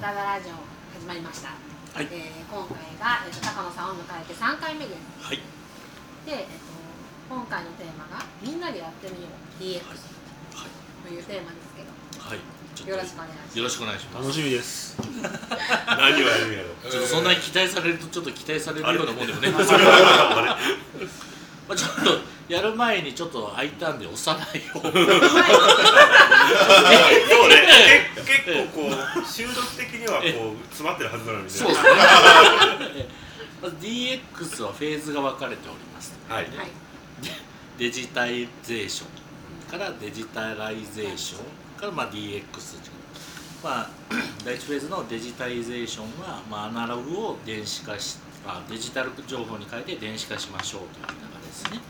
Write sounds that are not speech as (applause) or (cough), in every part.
ダダラジオ始まりました、はい。えー今回が、えーと高野さんを迎えて3回目です。はい。で、えー、と今回のテーマが「みんなでやってみよう DX」はい。というテーマですけど。はい。ちょっとよろしくお願いします。よろしくお願いします。楽しみです。(laughs) 何をやるんやろ (laughs) ちょっとそんなに期待されるとちょっと期待されるようなもんでもね。(laughs) まあちょっとやる前にちょっと空いたんで押さないようそうね。け結構こう収録的にはこう詰まってるはずなのにね。そうですね。まず DX はフェーズが分かれております。はい。はい。デジタイゼーションからデジタライゼーションからまあ DX まあ (clears throat) 第一フェーズのデジタイゼーションは、まあ、アナログを電子化しあデジタル情報に変えて電子化しましょうという流れですね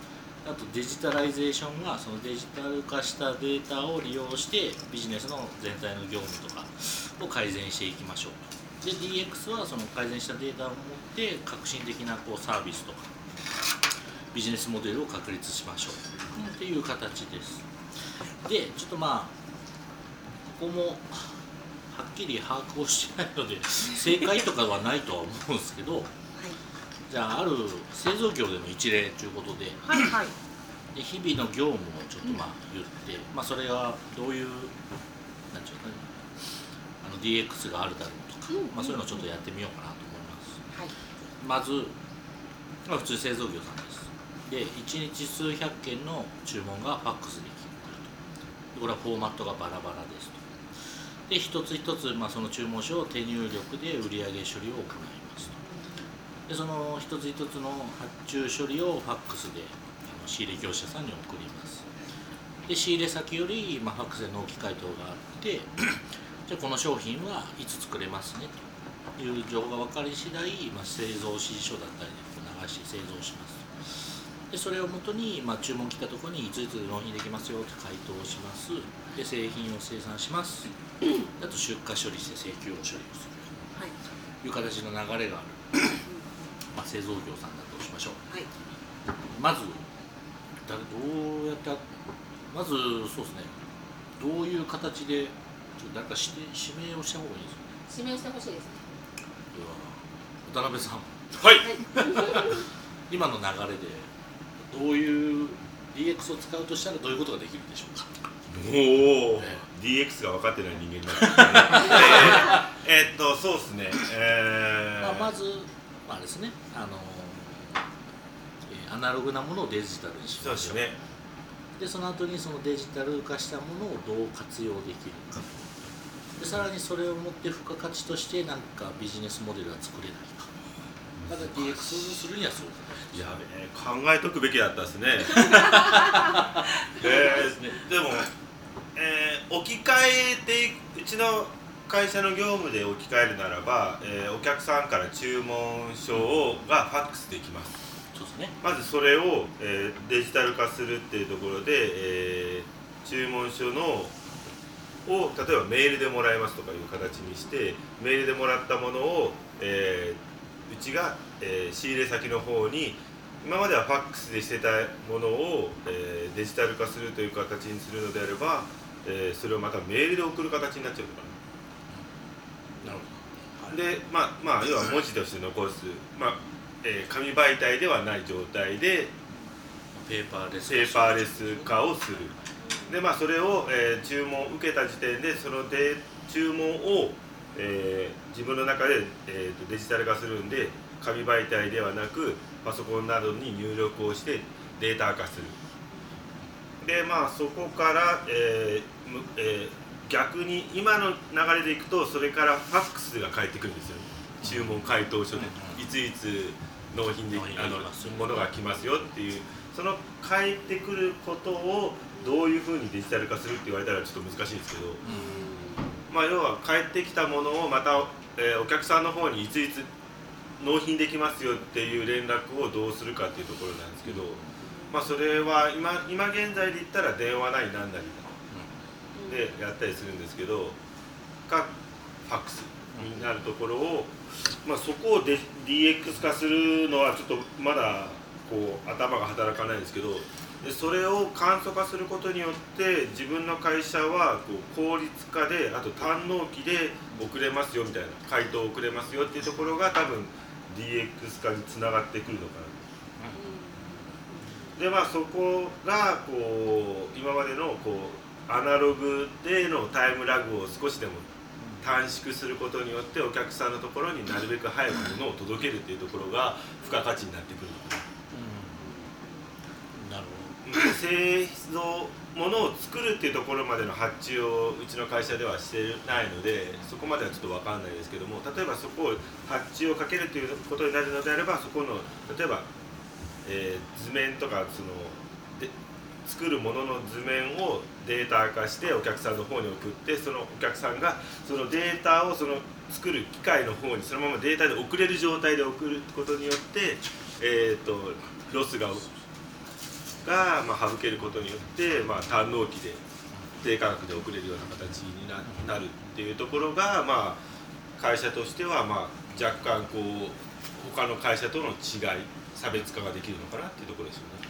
あとデジタライゼーションはそのデジタル化したデータを利用してビジネスの全体の業務とかを改善していきましょうと。で DX はその改善したデータを持って革新的なこうサービスとかビジネスモデルを確立しましょうっていう形です。でちょっとまあここもはっきり把握をしてないので正解とかはないとは思うんですけどじゃあある製造業での一例ということではいはい。はいで日々の業務をちょっとまあ言って、まあ、それがどういうなんていうかねあの DX があるだろうとか、うんまあ、そういうのをちょっとやってみようかなと思います。はい。まず、まあ、普通製造業さんです。で1日数百件の注文がファックスできると。でこれはフォーマットがバラバラですと。で一つ一つ、まあ、その注文書を手入力で売上処理を行います。とでその一つ一つの発注処理をファックスで仕入れ業者さんに送ります。で仕入れ先より、まあ、ファックスで納期回答があって (clears throat) じゃあこの商品はいつ作れますねという情報が分かり次第、まあ、製造指示書だったりで流し製造します。でそれをもとに、まあ、注文来たところにいついつ納品できますよって回答をします。で製品を生産します。(clears throat) あと出荷処理して請求を処理をする。はい。という形の流れがある、まあ、製造業さんだとしましょう。はい。まずだどうやってまずそうですね。どういう形でちょっと誰か指定指名をした方がいいですよね指名してほしいですね。では渡辺さん。はい。(laughs) 今の流れでどういう DX を使うとしたらどういうことができるでしょうか？おおえ DX が分かってない人間になっね。(laughs) えっとそうですね。えー。まあ、まず、まあ、あれですねあの、えーアナログなものをデジタルにしましょう。そうですね。でその後にそのデジタル化したものをどう活用できるか。でさらにそれをもって付加価値として何かビジネスモデルが作れないか。だから DX するにはそうやべえ考えとくべきだったですね。(laughs) えーでも、えー置き換えてうちの会社の業務で置き換えるならば、えーお客さんから注文書をがファックスできます。そうですね。まずそれを、えーデジタル化するっていうところで、えー注文書のを例えばメールでもらいますとかいう形にしてメールでもらったものを、えーうちが、えー仕入れ先の方に今まではファックスでしてたものを、えーデジタル化するという形にするのであれば、えーそれをまたメールで送る形になっちゃうのかでまあまあ要は文字として残す、まあえー紙媒体ではない状態でペーパーレスペーパーレス化をする。でまあそれを、えー注文を受けた時点でそので注文を、えー自分の中で、えーとデジタル化するんで紙媒体ではなくパソコンなどに入力をしてデータ化する。でまあそこから、えーむえー逆に今の流れでいくとそれからファックスが返ってくるんですよ注文回答書でうんいついつ納品であのものが来ますよっていうその返ってくることをどういうふうにデジタル化するって言われたらちょっと難しいんですけど、まあ、要は返ってきたものをまた、えーお客さんの方にいついつ納品できますよっていう連絡をどうするかっていうところなんですけど、まあ、それは今今現在で言ったら電話なりなんなりでやったりするんですけどかファックスになるところを、まあ、そこをで DX 化するのはちょっとまだこう頭が働かないんですけどでそれを簡素化することによって自分の会社はこう効率化であと単納期で遅れますよみたいな回答遅れますよっていうところが多分 DX 化につながってくるのかなでまあそこがこう今までのこうアナログでのタイムラグを少しでも短縮することによってお客さんのところになるべく早く物を届けるっていうところが付加価値になってくるのかな。なる製造ものを作るっていうところまでの発注をうちの会社ではしてないのでそこまではちょっと分かんないですけども例えばそこを発注をかけるということになるのであればそこの例えば、えー図面とかそので作るものの図面をデータ化してお客さんの方に送ってそのお客さんがそのデータをその作る機械の方にそのままデータで送れる状態で送ることによって、えー、とロスがが、まあ、省けることによって、まあ、単納期で低価格で送れるような形になるっていうところが、まあ、会社としては、まあ、若干こう他の会社との違い差別化ができるのかなっていうところですよね。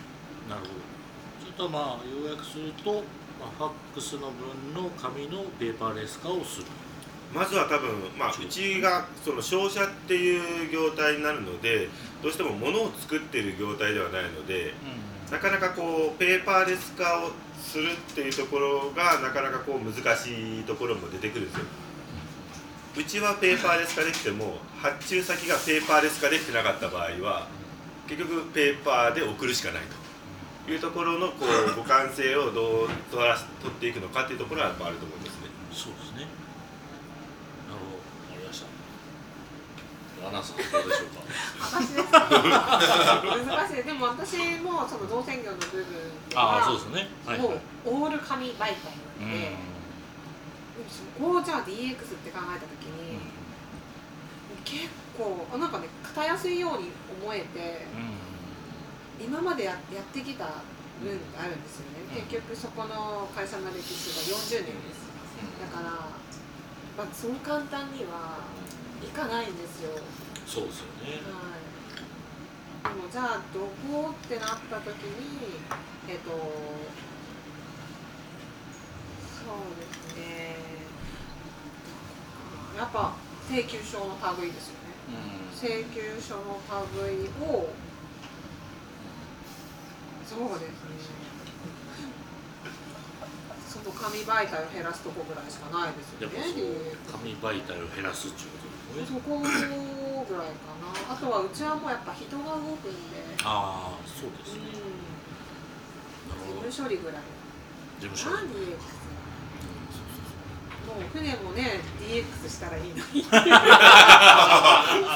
なるほどとまあ要約すると、まあ、ファックスの分の紙のペーパーレス化をする。まずは多分、まあ、うちがその商社っていう業態になるのでどうしても物を作っている業態ではないのでなかなかこうペーパーレス化をするっていうところがなかなかこう難しいところも出てくるんですよ。うちはペーパーレス化できても発注先がペーパーレス化できてなかった場合は結局ペーパーで送るしかないというところのこう互換性をどう取ら取っていくのかっていうところはやっぱあると思いますね。そうですね。なるほど。わかりました。アナさんどうでしょうか？私ですか？難しい。でも私もその造船業の部分ではああそうですね。もうオール紙媒体なので、そこをじゃあ DX って考えた時に、結構あなんかね型やすいように思えて今までややってきた分があるんですよね、うん。結局そこの会社の歴史が40年です。だから、まあ、そう簡単にはいかないんですよ。そうですよね。はい、でもじゃあどこってなった時にえっ、とそうですね。やっぱ請求書の類ですよね。請求書の類をそうですね。その紙媒体を減らすとこぐらいしかないですよね。紙媒体を減らすっていうことですねそこぐらいかな。あとはうちはもうやっぱ人が動くんでああそうですね。事務処理ぐらい。事務所何？DX もう船もね DX したらいいのに。(laughs)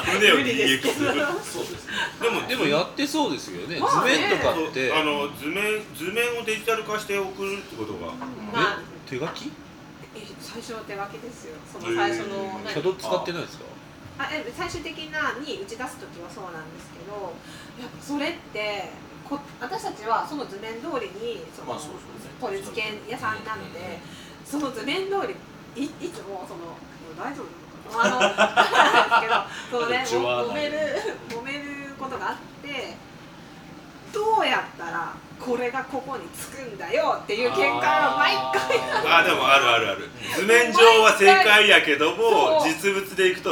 船を無理ですけ DX どそうですねでもでもやってそうですよね、まあね。図面とかって。あの図面図面をデジタル化して送るってことが。まあ。手書き？え最初の手書きですよ。その最初のへー何？シャドウ使ってないですか？あえ最終的なに打ち出す時はそうなんですけどやっぱそれってこ私たちはその図面通りにその、まあそうですね。取り付け屋さんなので、その図面通りいいつもその大丈夫なのかな？(laughs) ですけどそのね揉める揉めることがあってどうやったらこれがここにつくんだよっていう喧嘩が毎回。あでもあるあるある。図面上は正解やけども実物でいくと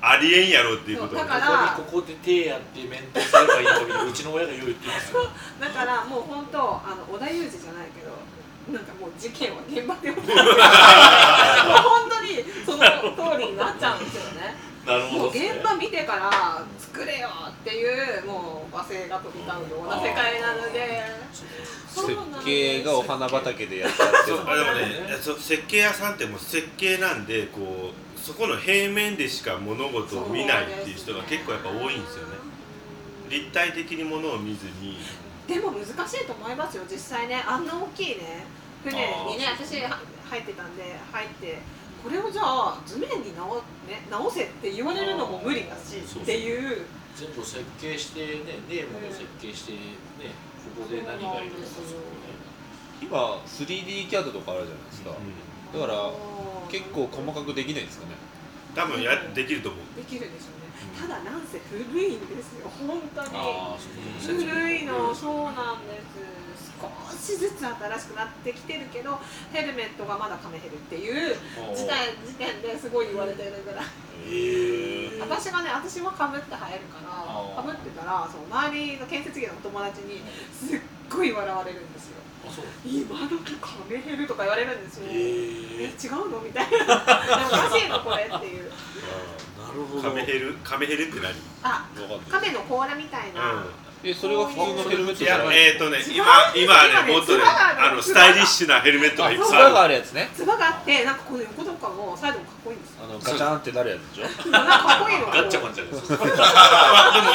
ありえんやろっていうこと。だかねらここでここで手やってメンテすればいいのにうちの親が言うって言うんですよ。だからもう本当あの織田裕二じゃないけどなんかもう事件は現場で起きた。(laughs) もう本当にその通りになっちゃうんですよね。なるもう現場見てから作れよっていうもう罵声が飛び交うような世界なので。設計がお花畑でやっちゃってるそうあでもねそ設計屋さんってもう設計なんでこうそこの平面でしか物事を見ないっていう人が結構やっぱ多いんですよね。立体的に物を見ずに。でも難しいと思いますよ実際ね。あんな大きいね船にね私は入ってたんで入ってこれをじゃあ図面に直,、ね、直せって言われるのも無理だしそうそう。っていう。全部設計してねネームも設計してねここで何がいるのかそこね。今 3D キャッドとかあるじゃないですか、だから結構細かくできないんですかね。多分やできると思う。できるでしょただなんせ古いんですよ本当に。古いのそうなんです。少しずつ新しくなってきてるけどヘルメットがまだカメヘルっていう時代時点ですごい言われてるぐらい。私がね私はかぶって入るからかぶってたらそう周りの建設業の友達にすっごい笑われるんですよ。今時カメヘルとか言われるんですよ。えへえ違うの？みたいな。おかしいのこれっていうなるほどカメヘルカメヘルって何？あカメの甲羅みたいな、えそれが普通のヘルメットじゃない？えっ、ー、とね今今はねもっとあのスタイリッシュなヘルメットがいっぱいつばがああるやつね。つばがあってなんかこの横とかもサイドもかっこいいんですよ。あのガチャンってなるやつでしょ？なんかかっこいいのガッチャマンじゃないです。(laughs) でも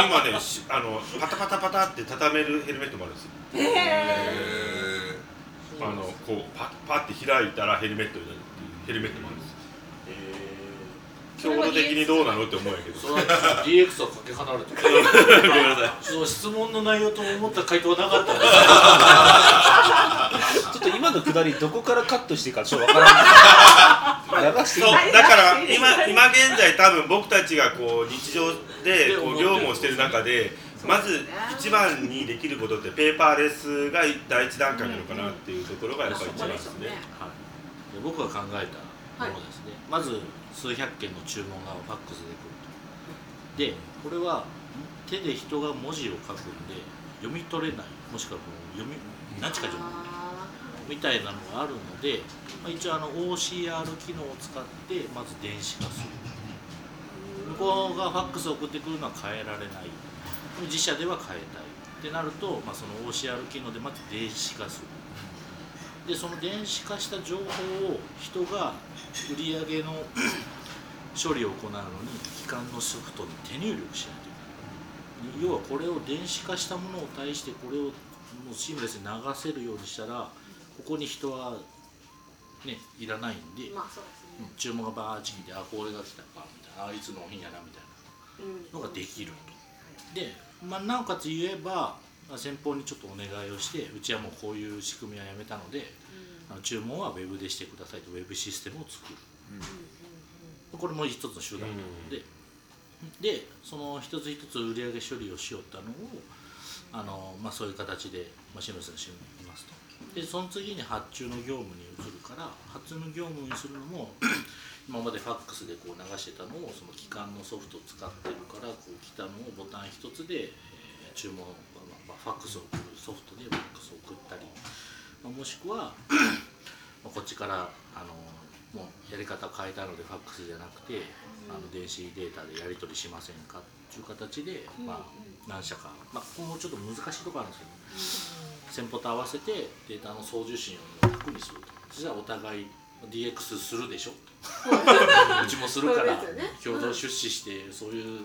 今ねしあのパタパタパタって畳めるヘルメットもあるんですよ。へえあのこうパパって開いたらヘルメットになるっていうヘルメットもあ強度的にどうなのって思うんやけど。それは DX はかけ離れてる。ごめんなさい。その質問の内容と思った回答はなかった。ちょっと今のくだりどこからカットしていいかちょっとわからん。流していい？そうだから今今現在多分僕たちがこう日常でこう業務をしてる中でまず一番にできることってペーパーレスが第一段階なのかなっていうところがやっぱり一番ですね。は僕が考えたものですね、まず数百件の注文がファックスで来ると。でこれは手で人が文字を書くんで読み取れない。もしくはこう読み何ちか読むあみたいなのがあるので、まあ、一応あの OCR 機能を使ってまず電子化する。向こうがファックスを送ってくるのは変えられない。自社では変えたい。ってなると、まあ、その OCR 機能でまず電子化する。でその電子化した情報を人が売り上げの (clears throat) 処理を行うのに機関のソフトに手入力しないといけない。要はこれを電子化したものを対してこれをもうシームレスに流せるようにしたらここに人はねいらないんで、ーまあですね。うん注文がバーッチ来てあこれが来たかみたいなあいつの品やなみたいうんなのができると。で、まあ、なおかつ言えばまあ先方にちょっとお願いをしてうちはもうこういう仕組みはやめたのであの注文はウェブでしてくださいとウェブシステムを作る。これも一つの手段なので、でその一つ一つ売上処理をしよったのをあの、まあ、そういう形でマシンロスの仕組みにますと。でその次に発注の業務に移るから発注の業務にするのも (coughs) 今までファックスでこう流してたのをその機関のソフトを使ってるからこう来たのをボタン一つで、えー注文、まあまあ、ファックスを送るソフトでファックスを送ったり、まあもしくはまあこっちからあのもうやり方変えたのでファックスじゃなくて、あの電子データでやり取りしませんかっていう形で、まあ、何社か、まあ、ここもちょっと難しいところあるんですけど先方と合わせてデータの送受信を楽にすると。実はお互い DX するでしょ。うちもするから共同出資してそういう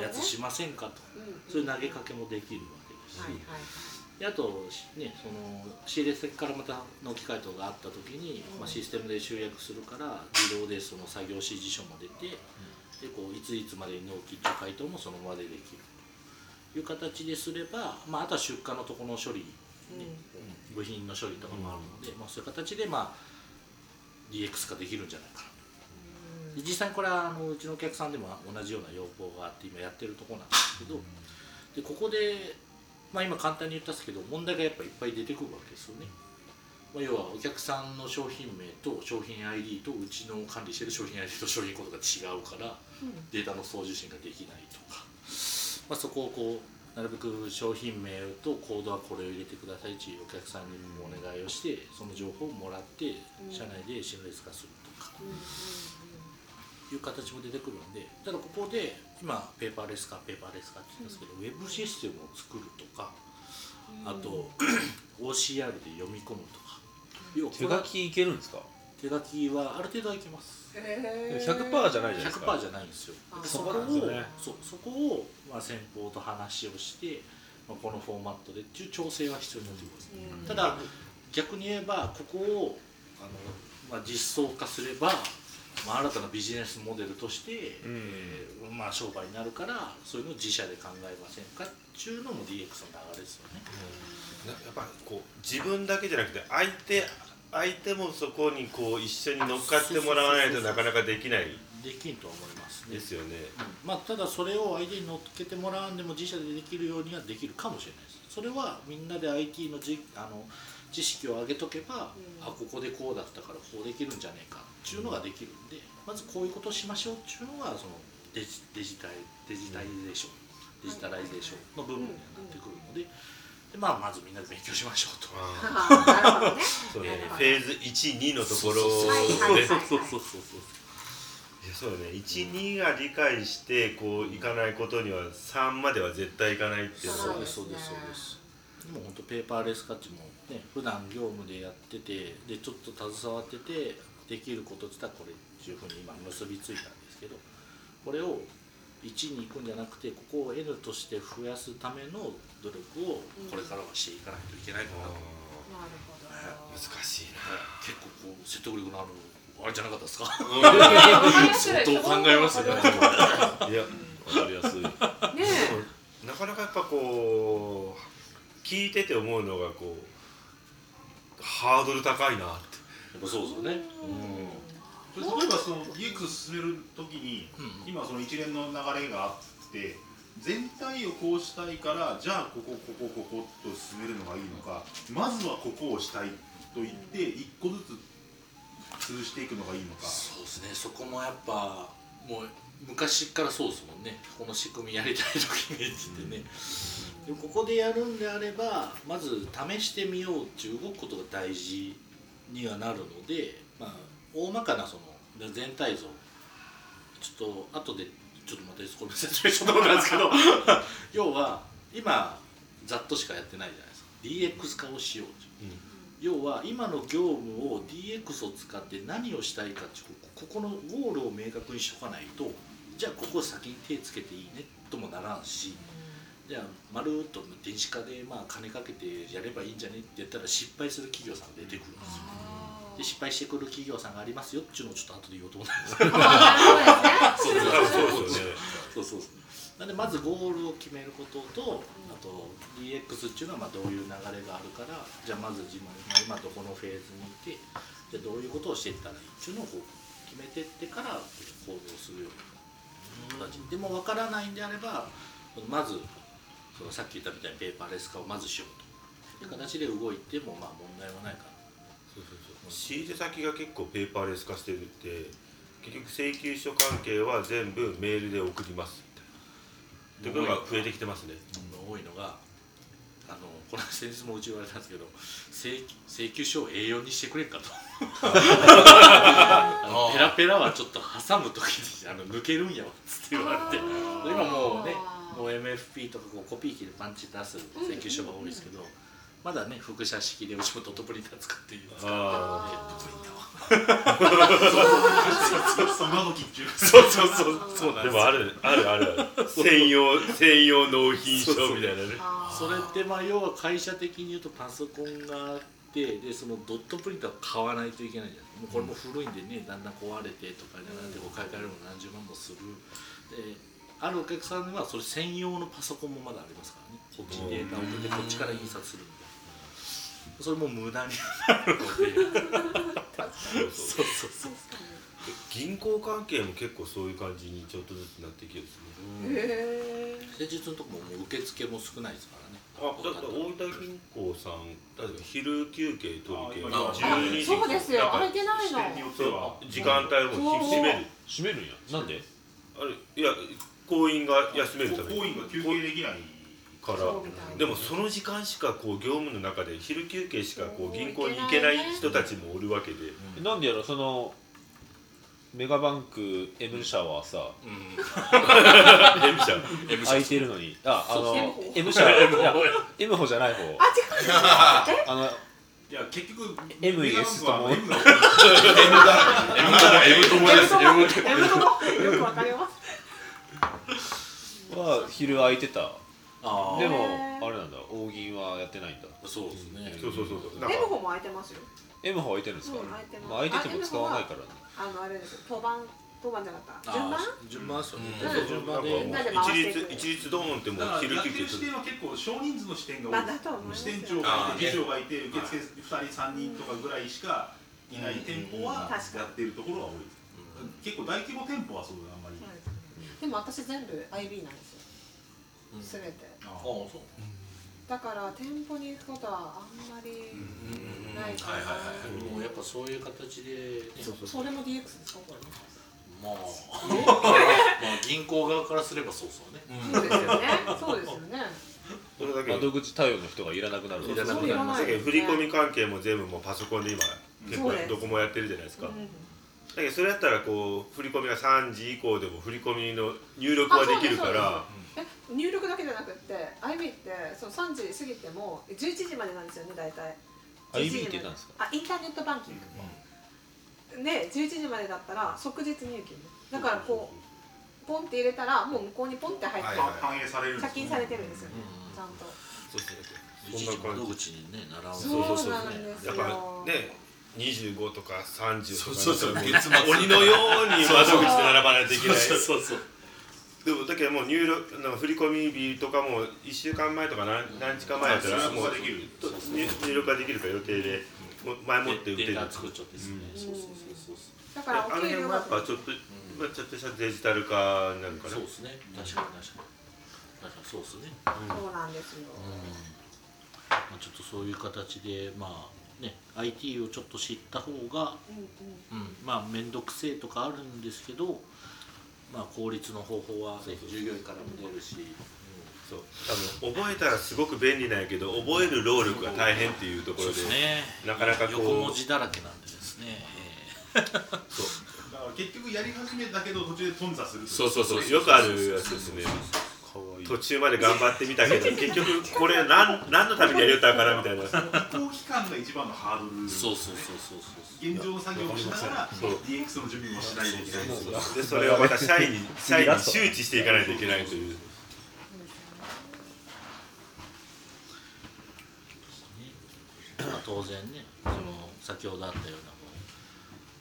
やつしませんかと。うんそういう投げかけもできるわし、はいはいであと、ね、その仕入れ先からまた納期回答があった時に、まあ、システムで集約するから自動でその作業指示書も出て、でこういついつまでに納期回答もその場でできるという形ですれば、まあ、あとは出荷のところの処理、ね部品の処理とかもあるので、まあ、そういう形で、まあ、DX 化できるんじゃないかなと。で実際にこれはあのうちのお客さんでも同じような要望があって今やってるところなんですけどでここで、まあ、今簡単に言ったんですけど問題がやっぱいっぱい出てくるわけですよね。まあ、要はお客さんの商品名と商品 ID とうちの管理してる商品 ID と商品コードが違うからデータの送受信ができないとか、まあ、そこをこうなるべく商品名とコードはこれを入れてくださいというお客さんにもお願いをしてその情報をもらって社内で信頼化するとか。いう形も出てくるんでただここで今ペーパーレスかペーパーレスかって言ったんですけど、ウェブシステムを作るとかあと (clears throat) OCR で読み込むとか。要はこれは手書きいけるんですか？手書きはある程度はいけます。へー。100%じゃないじゃないですか。100%じゃないんですよ。そこをそうそこを、まあ、先方と話をして、まあ、このフォーマットでっていう調整は必要になってきます、うん。ただ逆に言えばここをあの、まあ、実装化すれば、まあ、新たなビジネスモデルとして、うん。えーまあ、商売になるからそういうのを自社で考えませんかっていうのも DX の流れですよね。なやっぱこう自分だけじゃなくて相手相手もそこにこう一緒に乗っかってもらわないとなかなかできない。できんとは思いますね。ですよね。うん。まあ、ただそれを相手に乗っけてもらわんでも自社でできるようにはできるかもしれないです。それはみんなで IT のじあの知識を上げとけば、うん。あここでこうだったからこうできるんじゃねえかっていうのができるんでまずこういうことをしましょうっていうのがそのデジデジタイデジタイゼーション、デジタライゼーションの部分になってくるので,、でまあ、まずみんなで勉強しましょうと。(laughs) フェーズ12のところそうそうそうそうそういやそうね。12が理解してこういかないことには3までは絶対いかないっていうそうですそうですそうです。でも本当ペーパーレス化っちもね普段業務でやっててでちょっと携わっててできることって言ったらこれっていうふうに今結びついたんですけどこれを1に行くんじゃなくてここを N として増やすための努力をこれからはしていかないといけないかなと、なるほど。難しい結構こう説得力のあるあれじゃなかったですか？相相当考えますね。ないやわかりやすい。ねなかなかやっぱこう聞いてて思うのがこうハードル高いなって。やっぱそうですよね。例えばその DX 進めるときに、うん。今その一連の流れがあって全体をこうしたいからじゃあここここここと進めるのがいいのかまずはここをしたいと言って一個ずつ潰していくのがいいのか。そうですね。そこもやっぱもう昔からそうですもんね。この仕組みやりたい時にってね、でもここでやるんであればまず試してみようって動くことが大事にはなるので、まあ、大まかなその全体像ちょっと後でちょっとまたこれ説明しようと思ったんですけど (laughs) 要は今ざっとしかやってないじゃないですか。DX 化をしようと要は今の業務を DX を使って何をしたいかってこここのゴールを明確にしとかないとじゃあここ先に手つけていいねともならんしじゃあまるっと電子化でまあ金かけてやればいいんじゃねって言ったら失敗する企業さんが出てくるんですよ。で失敗してくる企業さんがありますよっていうのをちょっと後で言おうと思ったんですけど。(laughs) (laughs) そうそう多分そうですよね。そうそうそうなんでまずゴールを決めることとあと DX っていうのはまあどういう流れがあるからじゃあまず自分が今どこのフェーズにいてでどういうことをしていったらいいっていうのをこう決めてってから行動するような形。でも分からないんであればまずそのさっき言ったみたいにペーパーレス化をまずしようという形で動いてもまあ問題はないかな。そうそうそう。仕入れ先が結構ペーパーレス化してるって結局請求書関係は全部メールで送りますっていうことが増えてきてますね。多いのがあのこの先日もうち言われたんですけど請請求書を A4 にしてくれんかと。(laughs) あのペラペラはちょっと挟む時にあの抜けるんやわっつって言われて。今もうねもう MFP とかこうコピー機でパンチ出す請求書が多いですけど、まだね複写式でうちもドットプリンター使っていますからあドットプリンターは (laughs) そうそうそうそうなんですよ。でもあるあるある。ある専用専用納品書みたいなね。それってまあ要は会社的に言うとパソコンがあってでそのドットプリンターを買わないといけないじゃないもうこれも古いんでねだんだん壊れてとかじゃなくて買い替えるのも何十万もする。であるお客さんにはそれ専用のパソコンもまだありますからね。こっちにデータを送ってこっちから印刷するみたいなそれも無駄になるのでそうそうそう。(laughs) 銀行関係も結構そういう感じにちょっとずつなってきてるんですね。へえ施術のとこももう受付も少ないですからねあだって大分銀行さん例えば昼休憩取るけあ12時そうですよ。空いてないの。時間帯も閉める。閉めるんや。なんで？あれいや行員が休めるため行員が休憩できないから。でもその時間しかこう業務の中で昼休憩しかこう銀行に行けない人たちもおるわけで。なんでやろそのメガバンク M 社はさうん。M 社 M 空いてるのに。ああの M 社 M 歩じゃない方。あ違うあのいや結局 MS とも。M が M 友です M 友 M ともよくわかりますは昼空いてたああでもあれなんだ。大銀はやってないんだ。そうですね。そうそうそうそう。なん M か方も空いてますよ。M 歩空いてるんですか？うん空いてます。まあ空いてても使わないからね。あのあれですよ。当番当番じゃなかった？順番あー順番？ですよね。うん。順番なんかもうで一律一律ドーンってもうだから昼やってる休憩する。視点は結構少人数の視点がまあ多いだと思います支店長がいて議長がいて受付2人3人とかぐらいしかいない店舗は確かにやってるところは多い。結構大規模店舗はそうだあんまり、でも私全部 IB なんですようん。すべてあああそう。だから店舗に行くことはあんまりないかはいはいはいなもうやっぱそういう形で、ね、そそれも DX ですかこれ。まあ。(laughs) まあ銀行側からすればそうそうね、そうですよね。そうですよね。それだけ。窓口対応の人がいらなくなる。いらなくなり振り込み関係も全部もうパソコンで今結構どこもやってるじゃないですか、うん。だけどそれやったらこう振り込みが3時以降でも振り込みの入力はできるからえ入力だけじゃなくって IB ってその3時過ぎても11時までなんですよね大体。IB って何ですか？あインターネットバンキング。で11時までだったら即日入金。だからこうポンって入れたらもう向こうにポンって入ってはいはい反映されるんです借金されてるんですよねうんちゃんと。そうそういちいち窓口にね並ぶ。そうそうなんですよ。だからね25とか30とかそうそうそう。も (laughs) 鬼のように窓口で並ばないといけない。そうそうそうでもだけどもう入力なんか振り込み日とかも1週間前とか何何日か前やったらもう入力ができるか予定で前もって打てるデータ作っちゃってですね、そうそうそうそうだからあの辺もやっぱちょっと、まあ、ちょっとしたデジタル化に。なるかなそうですね確かに。確かに。確かに。そうですねそうなんですよまあ、ちょっとそういう形でまあね IT をちょっと知った方が、うんうん、まあ面倒くせえとかあるんですけどまあ効率の方法は、ね、従業員からも出るし、そう。多分覚えたらすごく便利なんやけど覚える労力が大変っていうところでね。なかなかこう。横文字だらけなんでですね、だから結局やり始めたけど途中で頓挫するそうそうそう。よくあるやつですね途中まで頑張ってみたけど (laughs) 結局これ何何のためにやりよったんかなみたいな。移行期間が一番のハードル。そうそうそうそうそう。現状の作業もしながら DX の準備もしないといけないでそれをまた社員に社員に周知していかないといけないという。まあ、当然ねその先ほどあったような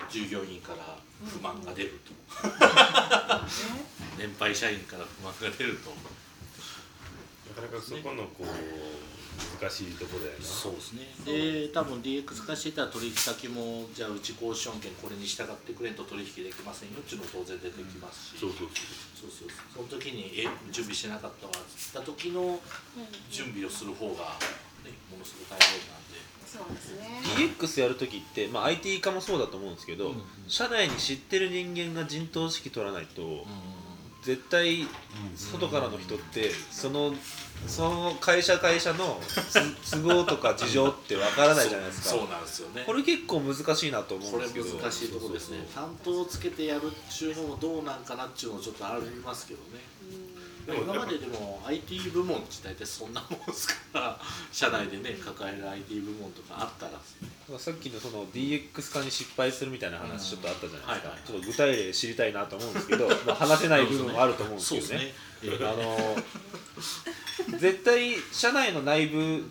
従業員から不満が出ると、(laughs) 年配社員から不満が出るとなかなかそこのこう難しいところやな。そうですね。で多分 DX 化していたら取引先もじゃあうち交渉権これに従ってくれんと取引できませんよっていうのも当然出てきますし、そうそうそう。そうそうその時にえ準備してなかったわった時の準備をする方が、ね、ものすごく大変なんで。そうですね。DX やるときって、まあ、IT 化もそうだと思うんですけど、うんうん。社内に知ってる人間が陣頭指揮取らないと、うん絶対外からの人ってそのその会社会社のつ (laughs) 都合とか事情ってわからないじゃないですか。そうそうなんですよね。これ結構難しいなと思うんこれですけど。難しいところですね。担当をつけてやるっていうのもどうなんかなっていうのもちょっとありますけどねでも今まででも IT 部門自体ってそんなもんですから社内でね抱える IT 部門とかあったらさっきのその DX 化に失敗するみたいな話ちょっとあったじゃないですか、はい。はいちょっと具体例知りたいなと思うんですけど、(laughs) まあ、話せない部分もあると思うんですけどね。ねえーあの絶対社内の内部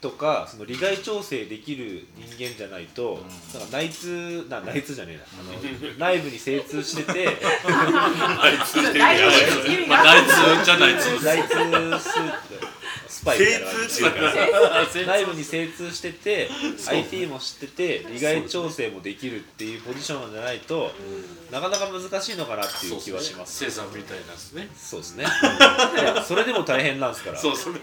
とかその利害調整できる人間じゃないと、なんか内通な内通じゃねえな。あの内部に精通しててあいつしてる。まあが内通じゃない通。内通ススパイみたいな内部に精通してて IT も知ってて利害調整もできるっていうポジションじゃないとなかなか難しいのかなっていう気はします。生産みたいなんですね。そうですね。(laughs) それでも大変なんですから。そうそれ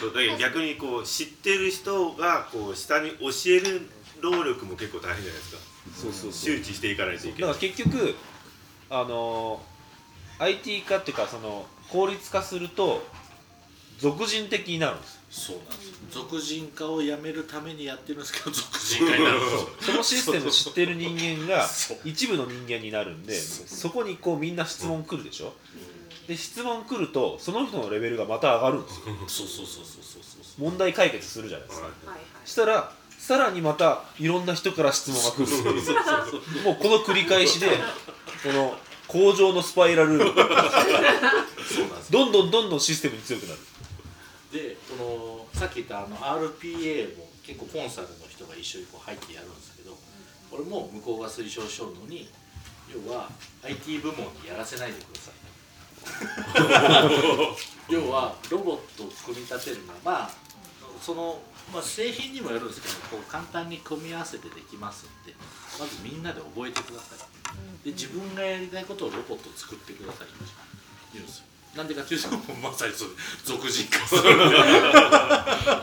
そうだけど逆にこう知ってる人がこう下に教える労力も結構大変じゃないですか。そうそうそう。周知していかないといけない。だから結局あの IT 化っていうかその効率化すると俗人的になるんですそうなんです俗人化をやめるためにやってるんですけど俗人化になるんですよ。そのシステムを知ってる人間が一部の人間になるんでそこにこうみんな質問来るでしょで質問来るとその人のレベルがまた上がるんですよ。そうそうそうそうそうそう。問題解決するじゃないですか。はいはい。したらさらにまたいろんな人から質問が来るもうこの繰り返しでこの向上のスパイラル。そうなんですどんどんどんどんシステムに強くなる。でこのさっき言ったあの RPA も結構コンサルの人が一緒にこう入ってやるんですけどこれも向こうが推奨しようのに要は IT 部門にやらせないでください (laughs) 要はロボットを組み立てるのはまあそのまあ、製品にもよるんですけどこう簡単に組み合わせてできますってまずみんなで覚えてください。で自分がやりたいことをロボットを作ってください。って言うんですよなんでかっていうと (laughs) まさにそう。俗人化する。(laughs)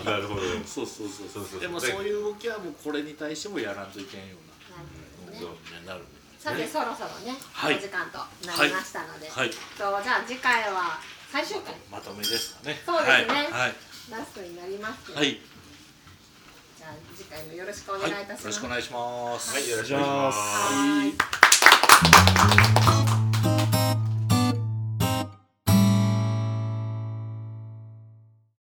なるほど。そうそうそうそう。でもそういう動きはもうこれに対してもやらんといけんような。なるほどなるさて、そろそろね、はい、お時間となりましたので、はい、とじゃあ次回は最終回。まとめですかね。そうですね、はい、ラストになります。はい、じゃあ次回もよろしくお願いいたします、よろしくお願いします。はい、よろしくお願いします。